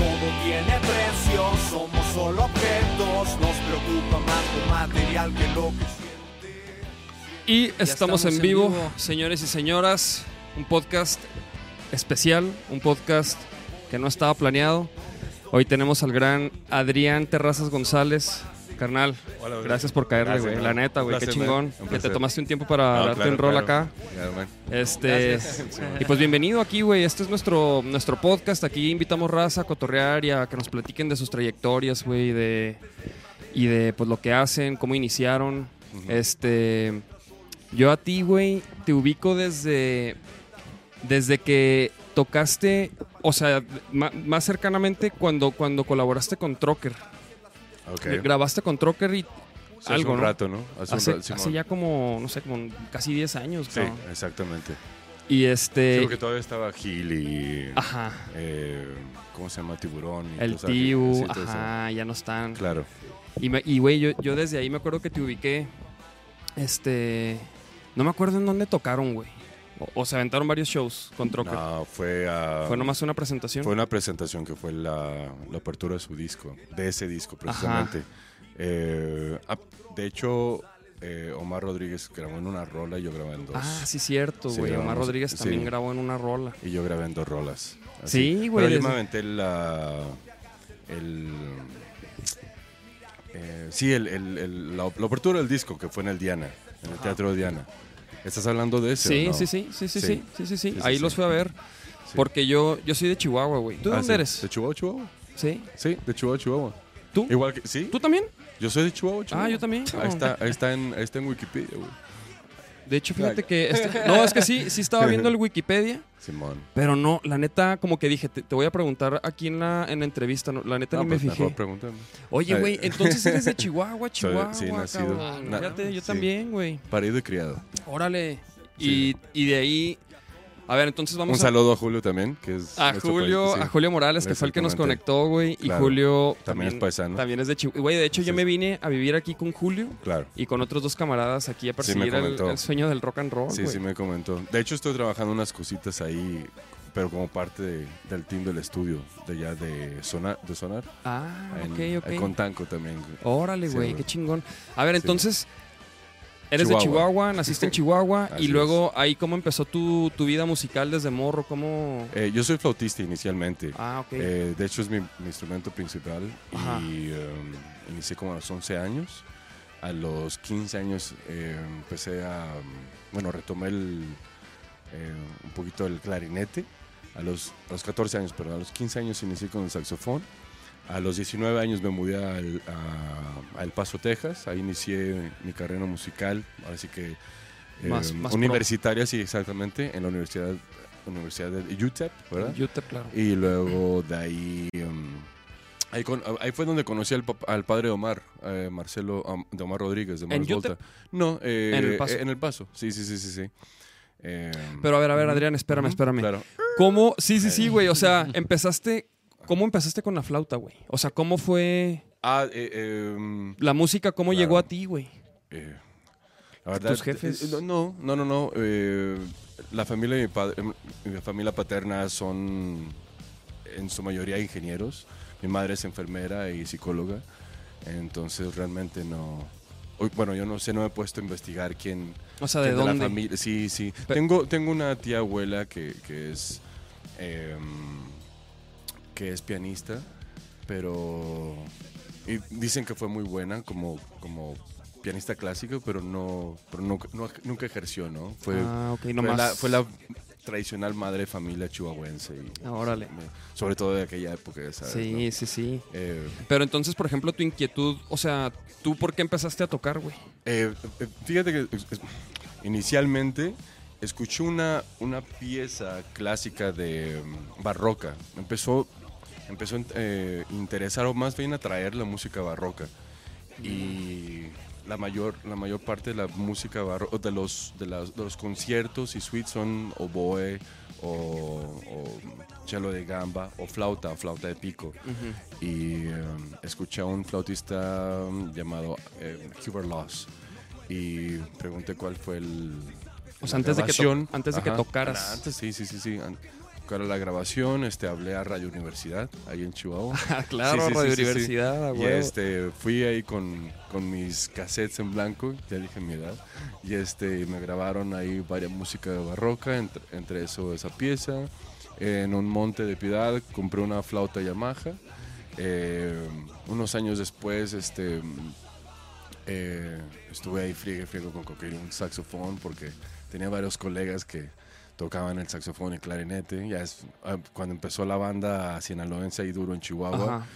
Todo tiene precio, somos solo objetos, nos preocupa más lo material que lo que siente. Y estamos, estamos en, en vivo, vivo. señores y señoras. Un podcast especial, un podcast que no estaba planeado. Hoy tenemos al gran Adrián Terrazas González. Carnal, Hola, güey. gracias por caerle, güey. La neta, güey, qué chingón. Que te tomaste un tiempo para No, darte claro, un rol claro. acá. Claro. Este, y pues bienvenido aquí, güey. Este es nuestro, nuestro podcast. Aquí invitamos raza a cotorrear y a que nos platiquen de sus trayectorias, güey, de, y de pues lo que hacen, cómo iniciaron. Este, yo a ti, güey, te ubico desde, desde que tocaste, o sea, más cercanamente cuando, cuando colaboraste con Trocker. Grabaste con Trocker y Hace algo, un ¿no? rato, ¿no? Hace, hace, un rato, hace ya como, no sé, como casi 10 años, Sí, exactamente. Y este... Sí, porque todavía estaba Gil y... Ajá. eh, ¿Cómo se llama? Tiburón. Y El eso. ajá, ya no están. Claro. Y, güey, yo, yo desde ahí me acuerdo que te ubiqué. Este. No me acuerdo en dónde tocaron, güey. O, o se aventaron varios shows con Trocker. No, fue a... Fue nomás una presentación. Fue una presentación que fue la, la apertura de su disco, de ese disco precisamente. Eh, ah, de hecho, eh, Omar Rodríguez grabó en una rola y yo grabé en dos. Ah, sí, cierto, Sí, güey. Omar Rodríguez sí. también grabó en una rola. Y yo grabé en dos rolas. Sí, güey, Pero yo me aventé la. El. eh, sí, el, el- el- la, la apertura del disco que fue en el Diana, en el Teatro Diana. ¿Estás hablando de ese? Sí, no? sí, sí, sí, sí, sí, Sí. sí, sí, Ahí los fui a ver. Porque yo, yo soy de Chihuahua, güey. ¿Tú de Ah, dónde eres? ¿De Chihuahua, Chihuahua? Sí. Sí, de Chihuahua, Chihuahua. ¿Tú? Igual que. ¿Sí? ¿Tú también? Yo soy de Chihuahua, Chihuahua. Ah, yo también, Ahí está, ahí está, en, ahí está en Wikipedia, güey. De hecho, fíjate que... este- no, es que sí, sí estaba viendo el Wikipedia. Simón. Pero no, la neta, como que dije, te, te voy a preguntar aquí en la, en la entrevista. no, la neta No, ni me pues, fijé. Oye, güey, entonces eres de Chihuahua, Chihuahua, sí, nacido. cabrón. Na- Fíjate, yo sí. también, güey. Parido y criado. Órale. Sí. Y, y de ahí, a ver, entonces vamos Un saludo a Julio también, que es. a, Julio, país, sí. a Julio Morales, que fue el que nos conectó, güey. Y. Julio También es paisano. También es de Chihuahua. Güey, de hecho, yo me vine a vivir aquí con Julio Claro. y con otros dos camaradas aquí a Sí, perseguir el, sueño del rock and roll, Sí, sí me comentó. De hecho, estoy trabajando unas cositas ahí, pero como parte de- del team del estudio, de ya de Sonar. De sonar Ah, en- ok, ok. Con Tanco también. Órale, güey, qué chingón. A ver, Sí, entonces, eres de Chihuahua. Naciste en Chihuahua Así y luego ahí cómo empezó tu, tu vida musical desde morro, cómo... Eh, yo soy flautista inicialmente. Ah, ok. Eh, de hecho, es mi, mi instrumento principal. Ajá. Y um, inicié como a los 11 años. A los 15 años eh, empecé a. Bueno, retomé el, un poquito el clarinete. A los, a los 14 años, perdón. A los 15 años inicié con el saxofón. A los 19 años me mudé al- a, a El Paso, Texas. Ahí inicié mi carrera musical. Así que. eh, Más- más universitaria, sí, exactamente. En la Universidad, universidad de UTEP, ¿verdad? YouTube, claro. Y luego de ahí. um, ahí, con- ahí fue donde conocí al, al padre de Omar, eh, Marcelo, um, de Omar Rodríguez, de Omar ¿En Volta. UTEP? No, eh, ¿En El Paso? En el paso, sí, sí, sí, sí. sí. Eh, Pero a ver, a ver, Adrián, espérame, espérame. Claro. ¿Cómo? Sí, sí, sí, güey. O sea, empezaste... ¿Cómo empezaste con la flauta, güey? O sea, ¿cómo fue Ah, eh, eh, um, la música? ¿Cómo Claro. llegó a ti, güey? eh, la verdad, ¿Tus jefes? eh, no, no, no, no. eh, la familia de mi padre, mi familia paterna son en su mayoría ingenieros. Mi madre es enfermera y psicóloga. Entonces realmente no. Bueno, yo no sé, no me he puesto a investigar quién. O sea, ¿de quién la dónde? familia. Sí, sí. Tengo, tengo una tía abuela que, que es. em, que es pianista, pero. Y dicen que fue muy buena como, como pianista clásico, pero no, pero nunca, no- nunca ejerció, ¿no? Fue, Ah, ok, fue, nomás. la, fue la tradicional madre de familia chihuahuense. Y, Ah, órale. Sobre todo de aquella época, ¿sabes? Sí, no? sí, sí. Eh, Pero entonces, por ejemplo, tu inquietud, o sea, ¿tú por qué empezaste a tocar, güey? eh, eh, fíjate que inicialmente escuché una, una pieza clásica de mm, barroca. Empezó empezó a eh, interesar o más bien a traer la música barroca. Y la mayor, la mayor parte de la música barroca, de los, de, las- de los conciertos y suites son oboe o, o cello de gamba o flauta, flauta de pico. Y eh, escuché a un flautista um, llamado eh, Hubert Loss y pregunté cuál fue el... O sea, antes de que antes de que tocaras. Antes, sí, sí, sí, sí. an- tocara la grabación, este, hablé a Radio Universidad, ahí en Chihuahua. Ah, claro, Sí, sí, Radio sí. Universidad, Y este, fui ahí con, con mis cassettes en blanco, ya dije mi edad, y este, me grabaron ahí varias música barroca, entre, entre eso esa pieza. En un monte de piedad compré una flauta Yamaha. Eh, unos años después, este, eh, estuve ahí friegue, friegue con coqueiro, un saxofón, porque tenía varios colegas que tocaban el saxofón y clarinete. Ya es, ah, cuando empezó la banda sinaloense ahí duro en Chihuahua.